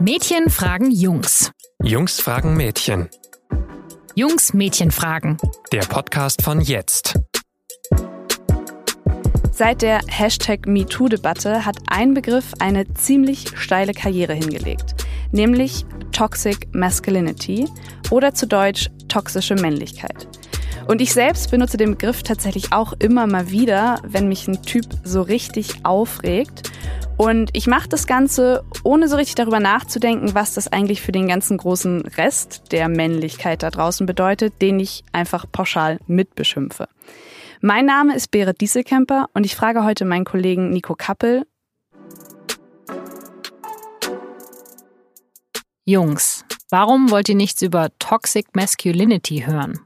Mädchen fragen Jungs. Jungs fragen Mädchen. Jungs Mädchen fragen. Der Podcast von jetzt. Seit der Hashtag MeToo-Debatte hat ein Begriff eine ziemlich steile Karriere hingelegt, nämlich Toxic Masculinity oder zu Deutsch toxische Männlichkeit. Und ich selbst benutze den Begriff tatsächlich auch immer mal wieder, wenn mich ein Typ so richtig aufregt. Und ich mache das Ganze, ohne so richtig darüber nachzudenken, was das eigentlich für den ganzen großen Rest der Männlichkeit da draußen bedeutet, den ich einfach pauschal mitbeschimpfe. Mein Name ist Berit Dieselkemper und ich frage heute meinen Kollegen Nico Kappel. Jungs, warum wollt ihr nichts über Toxic Masculinity hören?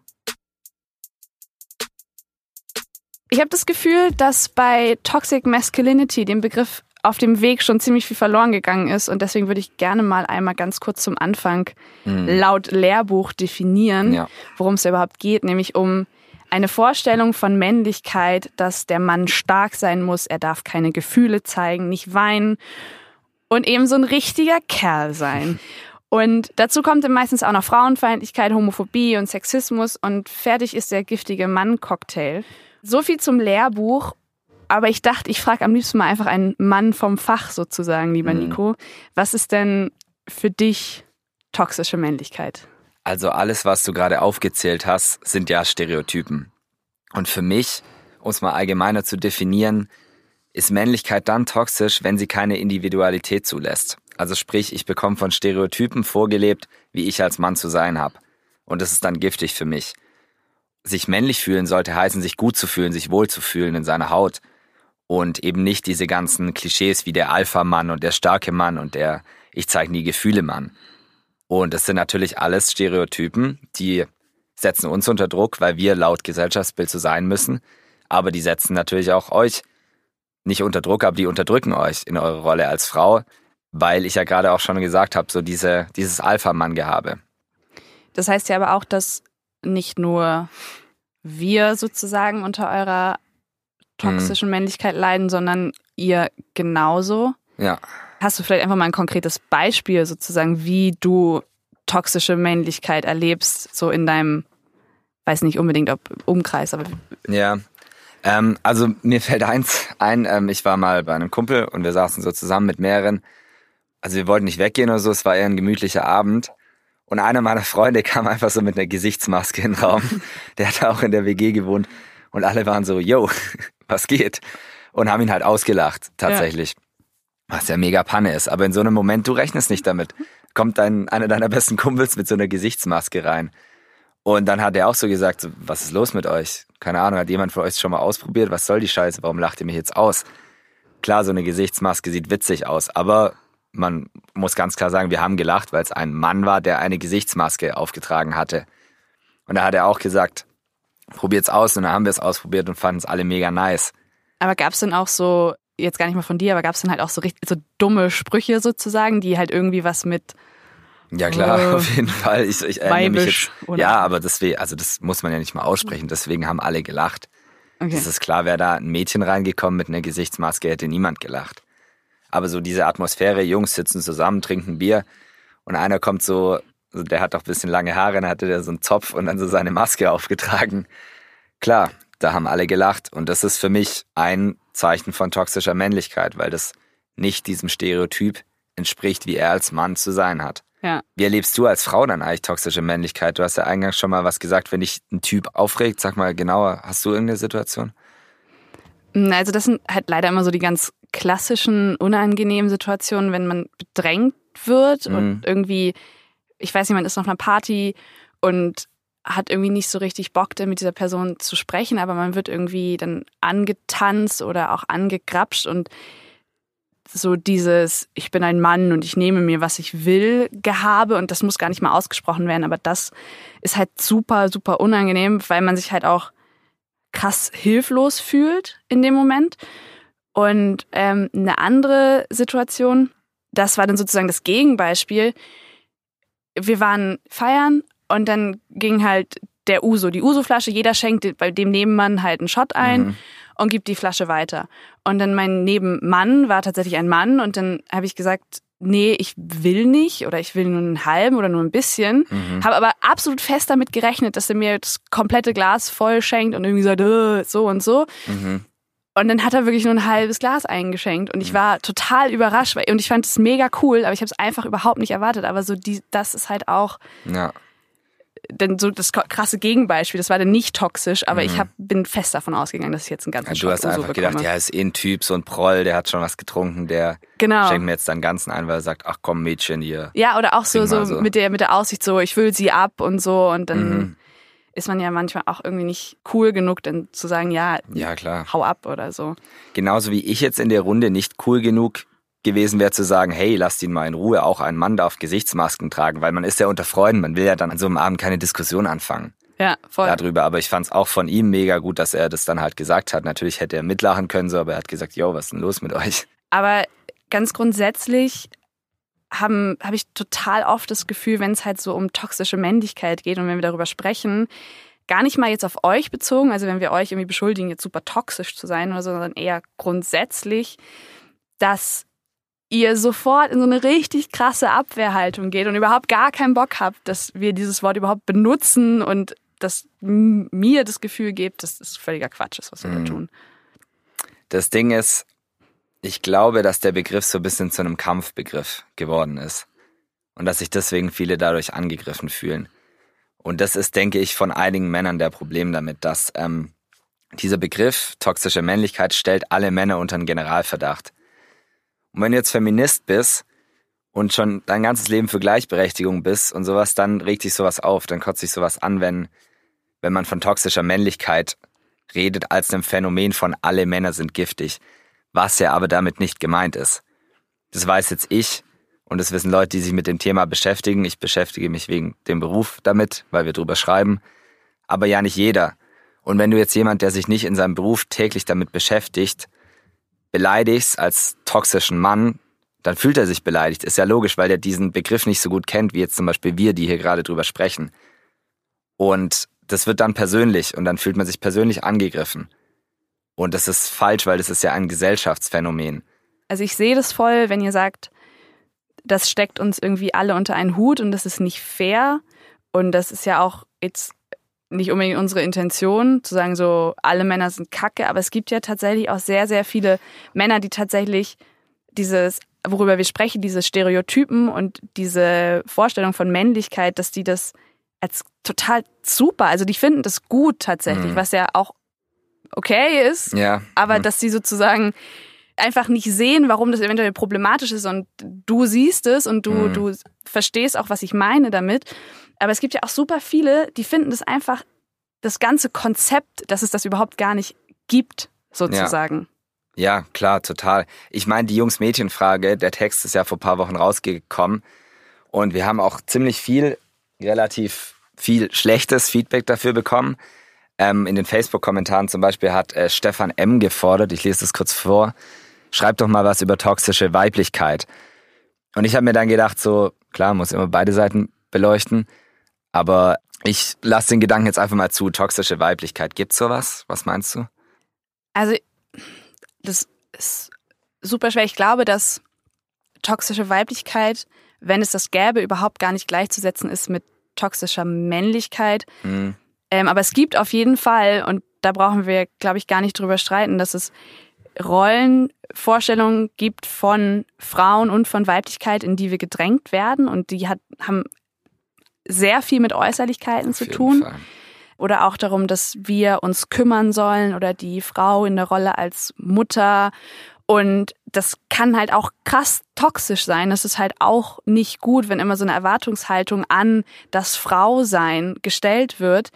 Ich habe das Gefühl, dass bei Toxic Masculinity, dem Begriff auf dem Weg schon ziemlich viel verloren gegangen ist. Und deswegen würde ich gerne mal einmal ganz kurz zum Anfang mhm. laut Lehrbuch definieren, ja. worum es überhaupt geht, nämlich um eine Vorstellung von Männlichkeit, dass der Mann stark sein muss, er darf keine Gefühle zeigen, nicht weinen und eben so ein richtiger Kerl sein. Und dazu kommt dann meistens auch noch Frauenfeindlichkeit, Homophobie und Sexismus und fertig ist der giftige Mann-Cocktail. So viel zum Lehrbuch aber ich dachte, ich frage am liebsten mal einfach einen Mann vom Fach sozusagen, lieber mhm. Nico. Was ist denn für dich toxische Männlichkeit? Also alles, was du gerade aufgezählt hast, sind ja Stereotypen. Und für mich, um es mal allgemeiner zu definieren, ist Männlichkeit dann toxisch, wenn sie keine Individualität zulässt. Also sprich, ich bekomme von Stereotypen vorgelebt, wie ich als Mann zu sein habe. Und das ist dann giftig für mich. Sich männlich fühlen sollte heißen, sich gut zu fühlen, sich wohl zu fühlen in seiner Haut und eben nicht diese ganzen Klischees wie der Alpha-Mann und der starke Mann und der Ich zeige nie Gefühle-Mann. Und das sind natürlich alles Stereotypen, die setzen uns unter Druck, weil wir laut Gesellschaftsbild so sein müssen. Aber die setzen natürlich auch euch nicht unter Druck, aber die unterdrücken euch in eurer Rolle als Frau, weil ich ja gerade auch schon gesagt habe, so diese, dieses Alpha-Mann-Gehabe. Das heißt ja aber auch, dass nicht nur wir sozusagen unter eurer toxischen mhm. Männlichkeit leiden, sondern ihr genauso. Ja. Hast du vielleicht einfach mal ein konkretes Beispiel sozusagen, wie du toxische Männlichkeit erlebst, so in deinem, weiß nicht unbedingt ob Umkreis, aber. Ja. Ähm, also mir fällt eins ein, ähm, ich war mal bei einem Kumpel und wir saßen so zusammen mit mehreren. Also wir wollten nicht weggehen oder so, es war eher ein gemütlicher Abend. Und einer meiner Freunde kam einfach so mit einer Gesichtsmaske in den Raum. Der hat auch in der WG gewohnt. Und alle waren so, yo, was geht? Und haben ihn halt ausgelacht, tatsächlich. Ja. Was ja mega Panne ist. Aber in so einem Moment, du rechnest nicht damit. Kommt dein, einer deiner besten Kumpels mit so einer Gesichtsmaske rein. Und dann hat er auch so gesagt, so, was ist los mit euch? Keine Ahnung, hat jemand von euch schon mal ausprobiert? Was soll die Scheiße? Warum lacht ihr mich jetzt aus? Klar, so eine Gesichtsmaske sieht witzig aus, aber man muss ganz klar sagen, wir haben gelacht, weil es ein Mann war, der eine Gesichtsmaske aufgetragen hatte. Und da hat er auch gesagt, probiert's aus und dann haben wir es ausprobiert und fanden es alle mega nice. Aber gab es denn auch so, jetzt gar nicht mal von dir, aber gab es dann halt auch so richtig so dumme Sprüche sozusagen, die halt irgendwie was mit ja klar, äh, auf jeden Fall. Ich, ich erinnere mich jetzt, ja, aber deswegen, also das muss man ja nicht mal aussprechen. Deswegen haben alle gelacht. Okay. Das ist klar, wäre da ein Mädchen reingekommen mit einer Gesichtsmaske, hätte niemand gelacht. Aber so diese Atmosphäre, Jungs sitzen zusammen, trinken Bier und einer kommt so der hat doch ein bisschen lange Haare, dann hatte der so einen Zopf und dann so seine Maske aufgetragen. Klar, da haben alle gelacht und das ist für mich ein Zeichen von toxischer Männlichkeit, weil das nicht diesem Stereotyp entspricht, wie er als Mann zu sein hat. Ja. Wie erlebst du als Frau dann eigentlich toxische Männlichkeit? Du hast ja eingangs schon mal was gesagt, wenn dich ein Typ aufregt, sag mal genauer, hast du irgendeine Situation? Also das sind halt leider immer so die ganz klassischen, unangenehmen Situationen, wenn man bedrängt wird mhm. und irgendwie ich weiß nicht, man ist auf einer Party und hat irgendwie nicht so richtig Bock, mit dieser Person zu sprechen, aber man wird irgendwie dann angetanzt oder auch angegrapscht und so dieses, ich bin ein Mann und ich nehme mir, was ich will, Gehabe und das muss gar nicht mal ausgesprochen werden, aber das ist halt super, super unangenehm, weil man sich halt auch krass hilflos fühlt in dem Moment. Und ähm, eine andere Situation, das war dann sozusagen das Gegenbeispiel, wir waren feiern und dann ging halt der Uso, die Uso-Flasche, jeder schenkt bei dem Nebenmann halt einen Shot ein mhm. und gibt die Flasche weiter. Und dann mein Nebenmann war tatsächlich ein Mann und dann habe ich gesagt, nee, ich will nicht oder ich will nur einen halben oder nur ein bisschen. Mhm. Habe aber absolut fest damit gerechnet, dass er mir das komplette Glas voll schenkt und irgendwie sagt, äh, so und so. Mhm. Und dann hat er wirklich nur ein halbes Glas eingeschenkt und ich mhm. war total überrascht und ich fand es mega cool, aber ich habe es einfach überhaupt nicht erwartet. Aber so die, das ist halt auch ja denn so das krasse Gegenbeispiel, das war dann nicht toxisch, aber mhm. ich hab, bin fest davon ausgegangen, dass ich jetzt einen ganzen ja, Du hast einfach gedacht, ja, ist eh ein Typ, so ein Proll, der hat schon was getrunken, der genau. schenkt mir jetzt dann ganzen ein, weil er sagt, ach komm Mädchen hier. Ja, oder auch so, so, so, mit der mit der Aussicht so, ich will sie ab und so und dann mhm. ist man ja manchmal auch irgendwie nicht cool genug, dann zu sagen, ja, ja klar. hau ab oder so. Genauso wie ich jetzt in der Runde nicht cool genug gewesen wäre zu sagen, hey, lasst ihn mal in Ruhe, auch ein Mann darf Gesichtsmasken tragen, weil man ist ja unter Freunden, man will ja dann an so einem Abend keine Diskussion anfangen. Ja, voll. Darüber, aber ich fand es auch von ihm mega gut, dass er das dann halt gesagt hat. Natürlich hätte er mitlachen können, so, aber er hat gesagt, yo, was ist denn los mit euch? Aber ganz grundsätzlich habe hab ich total oft das Gefühl, wenn es halt so um toxische Männlichkeit geht und wenn wir darüber sprechen, gar nicht mal jetzt auf euch bezogen, also wenn wir euch irgendwie beschuldigen, jetzt super toxisch zu sein oder so, sondern eher grundsätzlich, dass ihr sofort in so eine richtig krasse Abwehrhaltung geht und überhaupt gar keinen Bock habt, dass wir dieses Wort überhaupt benutzen und dass mir das Gefühl gibt, dass das völliger Quatsch ist, was wir mhm. da tun. Das Ding ist, ich glaube, dass der Begriff so ein bisschen zu einem Kampfbegriff geworden ist und dass sich deswegen viele dadurch angegriffen fühlen. Und das ist, denke ich, von einigen Männern der Problem damit, dass ähm, dieser Begriff toxische Männlichkeit stellt alle Männer unter einen Generalverdacht. Und wenn du jetzt Feminist bist und schon dein ganzes Leben für Gleichberechtigung bist und sowas, dann regt sich sowas auf, dann kotzt sich sowas an, wenn, wenn man von toxischer Männlichkeit redet als einem Phänomen von alle Männer sind giftig, was ja aber damit nicht gemeint ist. Das weiß jetzt ich und das wissen Leute, die sich mit dem Thema beschäftigen. Ich beschäftige mich wegen dem Beruf damit, weil wir drüber schreiben, aber ja nicht jeder. Und wenn du jetzt jemand, der sich nicht in seinem Beruf täglich damit beschäftigt, beleidigst als toxischen Mann, dann fühlt er sich beleidigt. Ist ja logisch, weil er diesen Begriff nicht so gut kennt, wie jetzt zum Beispiel wir, die hier gerade drüber sprechen. Und das wird dann persönlich und dann fühlt man sich persönlich angegriffen. Und das ist falsch, weil das ist ja ein Gesellschaftsphänomen. Also ich sehe das voll, wenn ihr sagt, das steckt uns irgendwie alle unter einen Hut und das ist nicht fair. Und das ist ja auch jetzt nicht unbedingt unsere Intention, zu sagen, so alle Männer sind kacke, aber es gibt ja tatsächlich auch sehr, sehr viele Männer, die tatsächlich dieses, worüber wir sprechen, diese Stereotypen und diese Vorstellung von Männlichkeit, dass die das als total super, also die finden das gut tatsächlich, mhm. was ja auch okay ist, ja. aber mhm. dass sie sozusagen einfach nicht sehen, warum das eventuell problematisch ist und du siehst es und du, mhm. du verstehst auch, was ich meine damit. Aber es gibt ja auch super viele, die finden das einfach, das ganze Konzept, dass es das überhaupt gar nicht gibt, sozusagen. Ja, ja klar, total. Ich meine, die Jungs-Mädchen-Frage, der Text ist ja vor ein paar Wochen rausgekommen und wir haben auch ziemlich viel, relativ viel schlechtes Feedback dafür bekommen. Ähm, in den Facebook-Kommentaren zum Beispiel hat äh, Stefan M. gefordert, ich lese das kurz vor, schreibt doch mal was über toxische Weiblichkeit. Und ich habe mir dann gedacht, so, klar, muss immer beide Seiten beleuchten. Aber ich lasse den Gedanken jetzt einfach mal zu. Toxische Weiblichkeit. Gibt's sowas? Was meinst du? Also, das ist super schwer. Ich glaube, dass toxische Weiblichkeit, wenn es das gäbe, überhaupt gar nicht gleichzusetzen ist mit toxischer Männlichkeit. Mhm. Ähm, aber es gibt auf jeden Fall, und da brauchen wir, glaube ich, gar nicht drüber streiten, dass es Rollenvorstellungen gibt von Frauen und von Weiblichkeit, in die wir gedrängt werden. Und die hat, haben sehr viel mit Äußerlichkeiten Auf zu tun. Fall. Oder auch darum, dass wir uns kümmern sollen oder die Frau in der Rolle als Mutter. Und das kann halt auch krass toxisch sein. Das ist halt auch nicht gut, wenn immer so eine Erwartungshaltung an das Frausein gestellt wird.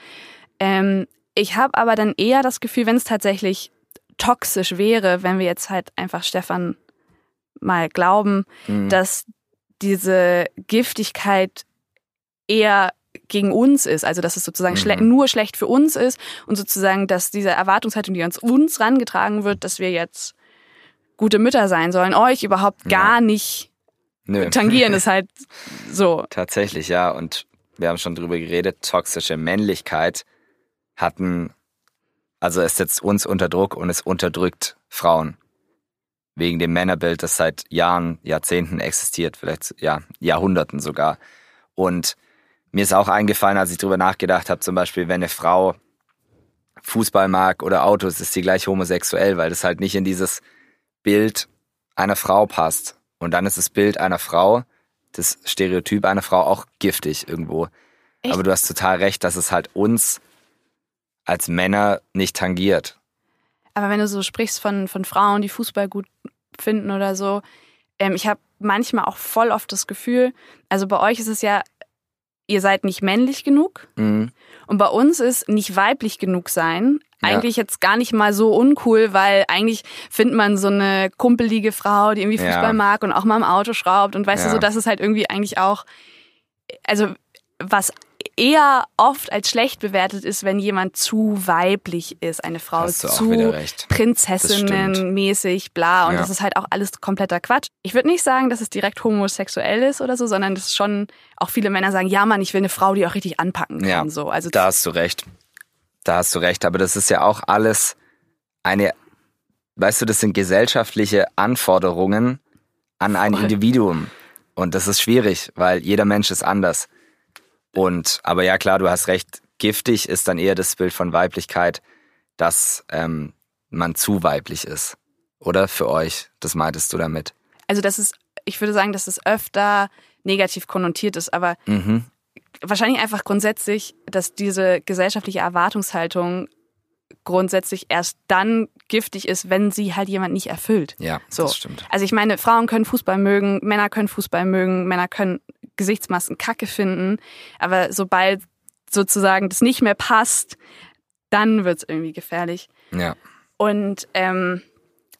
Ähm, ich habe aber dann eher das Gefühl, wenn es tatsächlich toxisch wäre, wenn wir jetzt halt einfach Stefan mal glauben, mhm. dass diese Giftigkeit eher gegen uns ist, also dass es sozusagen mhm. schle nur schlecht für uns ist und sozusagen, dass diese Erwartungshaltung, die uns uns rangetragen wird, dass wir jetzt gute Mütter sein sollen, euch überhaupt gar ja. nicht Nö. tangieren, ist halt so. Tatsächlich, ja. Und wir haben schon drüber geredet, toxische Männlichkeit hatten, also es setzt uns unter Druck und es unterdrückt Frauen. wegen dem Männerbild, das seit Jahren, Jahrzehnten existiert, vielleicht ja, Jahrhunderten sogar. Und mir ist auch eingefallen, als ich drüber nachgedacht habe, zum Beispiel, wenn eine Frau Fußball mag oder Autos, ist sie gleich homosexuell, weil das halt nicht in dieses Bild einer Frau passt. Und dann ist das Bild einer Frau, das Stereotyp einer Frau auch giftig irgendwo. Echt? Aber du hast total recht, dass es halt uns als Männer nicht tangiert. Aber wenn du so sprichst von, von Frauen, die Fußball gut finden oder so, ähm, ich habe manchmal auch voll oft das Gefühl, also bei euch ist es ja, ihr seid nicht männlich genug. Mhm. Und bei uns ist nicht weiblich genug sein eigentlich ja. jetzt gar nicht mal so uncool, weil eigentlich findet man so eine kumpelige Frau, die irgendwie Fußball ja. mag und auch mal im Auto schraubt und weißt ja. du so, das ist halt irgendwie eigentlich auch, also was eher oft als schlecht bewertet ist, wenn jemand zu weiblich ist, eine Frau zu Prinzessinnenmäßig, bla. Und ja. das ist halt auch alles kompletter Quatsch. Ich würde nicht sagen, dass es direkt homosexuell ist oder so, sondern das ist schon auch viele Männer sagen, ja Mann, ich will eine Frau, die auch richtig anpacken kann. Ja, so. also da hast du recht. Da hast du recht. Aber das ist ja auch alles eine, weißt du, das sind gesellschaftliche Anforderungen an ein Individuum. Und das ist schwierig, weil jeder Mensch ist anders. Und, aber ja, klar, du hast recht. Giftig ist dann eher das Bild von Weiblichkeit, dass ähm, man zu weiblich ist. Oder für euch? Das meintest du damit? Also, das ist, ich würde sagen, dass es öfter negativ konnotiert ist, aber mhm. wahrscheinlich einfach grundsätzlich, dass diese gesellschaftliche Erwartungshaltung grundsätzlich erst dann giftig ist, wenn sie halt jemand nicht erfüllt. Ja, so. das stimmt. Also ich meine, Frauen können Fußball mögen, Männer können Fußball mögen, Männer können Gesichtsmasken kacke finden, aber sobald sozusagen das nicht mehr passt, dann wird's irgendwie gefährlich. Ja. Und ähm,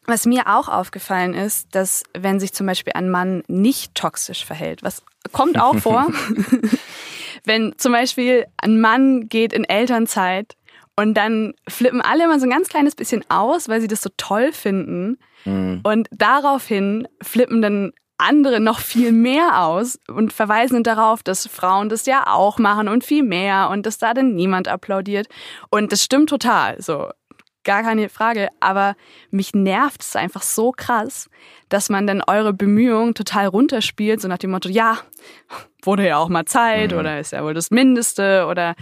was mir auch aufgefallen ist, dass wenn sich zum Beispiel ein Mann nicht toxisch verhält, was kommt auch vor, wenn zum Beispiel ein Mann geht in Elternzeit und dann flippen alle immer so ein ganz kleines bisschen aus, weil sie das so toll finden. Mhm. Und daraufhin flippen dann andere noch viel mehr aus und verweisen darauf, dass Frauen das ja auch machen und viel mehr und dass da dann niemand applaudiert. Und das stimmt total, so gar keine Frage. Aber mich nervt es einfach so krass, dass man dann eure Bemühungen total runterspielt, so nach dem Motto, ja, wurde ja auch mal Zeit mhm. oder ist ja wohl das Mindeste oder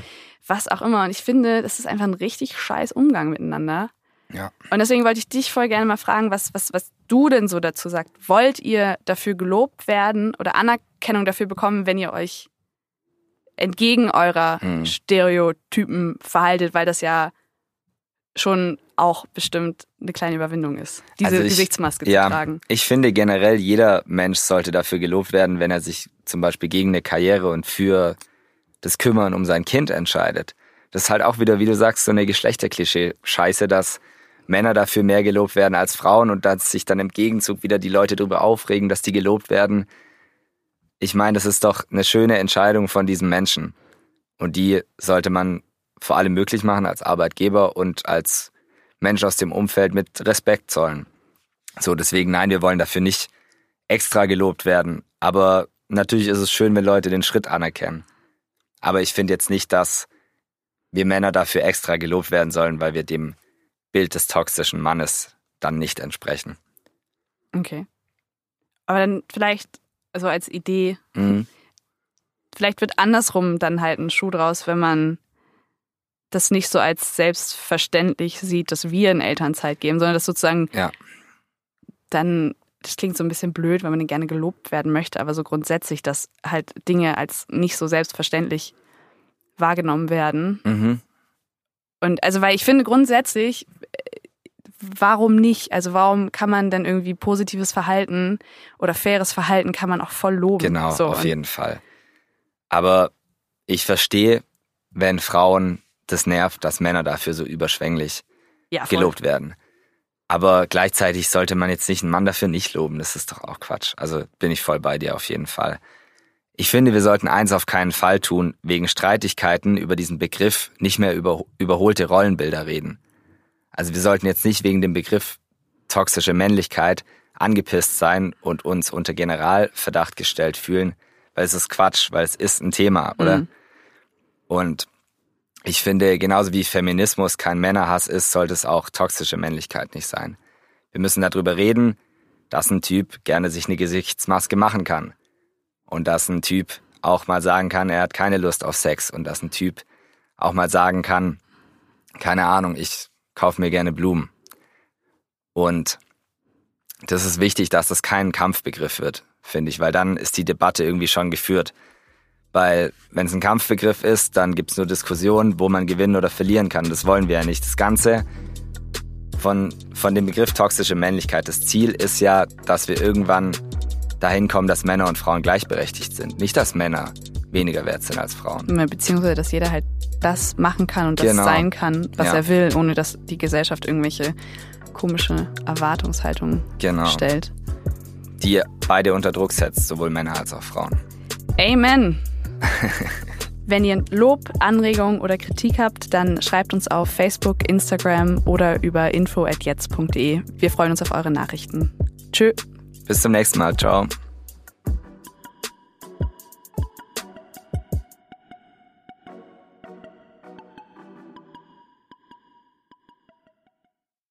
was auch immer. Und ich finde, das ist einfach ein richtig scheiß Umgang miteinander. Ja. Und deswegen wollte ich dich voll gerne mal fragen, was, was, was du denn so dazu sagst. Wollt ihr dafür gelobt werden oder Anerkennung dafür bekommen, wenn ihr euch entgegen eurer hm. Stereotypen verhaltet, weil das ja schon auch bestimmt eine kleine Überwindung ist, diese also ich, Gesichtsmaske ja, zu tragen. Ich finde generell, jeder Mensch sollte dafür gelobt werden, wenn er sich zum Beispiel gegen eine Karriere und für das Kümmern um sein Kind entscheidet. Das ist halt auch wieder, wie du sagst, so eine Geschlechterklischee-Scheiße, dass Männer dafür mehr gelobt werden als Frauen und dass sich dann im Gegenzug wieder die Leute darüber aufregen, dass die gelobt werden. Ich meine, das ist doch eine schöne Entscheidung von diesen Menschen. Und die sollte man vor allem möglich machen als Arbeitgeber und als Mensch aus dem Umfeld mit Respekt zollen. So, deswegen, nein, wir wollen dafür nicht extra gelobt werden. Aber natürlich ist es schön, wenn Leute den Schritt anerkennen. Aber ich finde jetzt nicht, dass wir Männer dafür extra gelobt werden sollen, weil wir dem Bild des toxischen Mannes dann nicht entsprechen. Okay. Aber dann vielleicht, also als Idee, mhm. vielleicht wird andersrum dann halt ein Schuh draus, wenn man das nicht so als selbstverständlich sieht, dass wir in Elternzeit geben, sondern das sozusagen ja. dann, das klingt so ein bisschen blöd, weil man gerne gelobt werden möchte, aber so grundsätzlich, dass halt Dinge als nicht so selbstverständlich wahrgenommen werden. Mhm. Und also, weil ich finde grundsätzlich, warum nicht? Also warum kann man denn irgendwie positives Verhalten oder faires Verhalten kann man auch voll loben? Genau, so, auf jeden Fall. Aber ich verstehe, wenn Frauen das nervt, dass Männer dafür so überschwänglich ja, gelobt werden. Aber gleichzeitig sollte man jetzt nicht einen Mann dafür nicht loben. Das ist doch auch Quatsch. Also bin ich voll bei dir auf jeden Fall. Ich finde, wir sollten eins auf keinen Fall tun, wegen Streitigkeiten über diesen Begriff nicht mehr über überholte Rollenbilder reden. Also wir sollten jetzt nicht wegen dem Begriff toxische Männlichkeit angepisst sein und uns unter Generalverdacht gestellt fühlen, weil es ist Quatsch, weil es ist ein Thema, oder? Mhm. Und ich finde, genauso wie Feminismus kein Männerhass ist, sollte es auch toxische Männlichkeit nicht sein. Wir müssen darüber reden, dass ein Typ gerne sich eine Gesichtsmaske machen kann. Und dass ein Typ auch mal sagen kann, er hat keine Lust auf Sex. Und dass ein Typ auch mal sagen kann, keine Ahnung, ich kaufe mir gerne Blumen. Und das ist wichtig, dass das kein Kampfbegriff wird, finde ich, weil dann ist die Debatte irgendwie schon geführt. Weil wenn es ein Kampfbegriff ist, dann gibt es nur Diskussionen, wo man gewinnen oder verlieren kann. Das wollen wir ja nicht. Das Ganze von, von dem Begriff toxische Männlichkeit, das Ziel ist ja, dass wir irgendwann dahin kommen, dass Männer und Frauen gleichberechtigt sind. Nicht, dass Männer weniger wert sind als Frauen. Beziehungsweise, dass jeder halt das machen kann und das genau. sein kann, was ja. er will, ohne dass die Gesellschaft irgendwelche komische Erwartungshaltungen genau. stellt. Die beide unter Druck setzt, sowohl Männer als auch Frauen. Amen. Wenn ihr Lob, Anregungen oder Kritik habt, dann schreibt uns auf Facebook, Instagram oder über info@jetzt.de. Wir freuen uns auf eure Nachrichten. Tschö. Bis zum nächsten Mal. Ciao.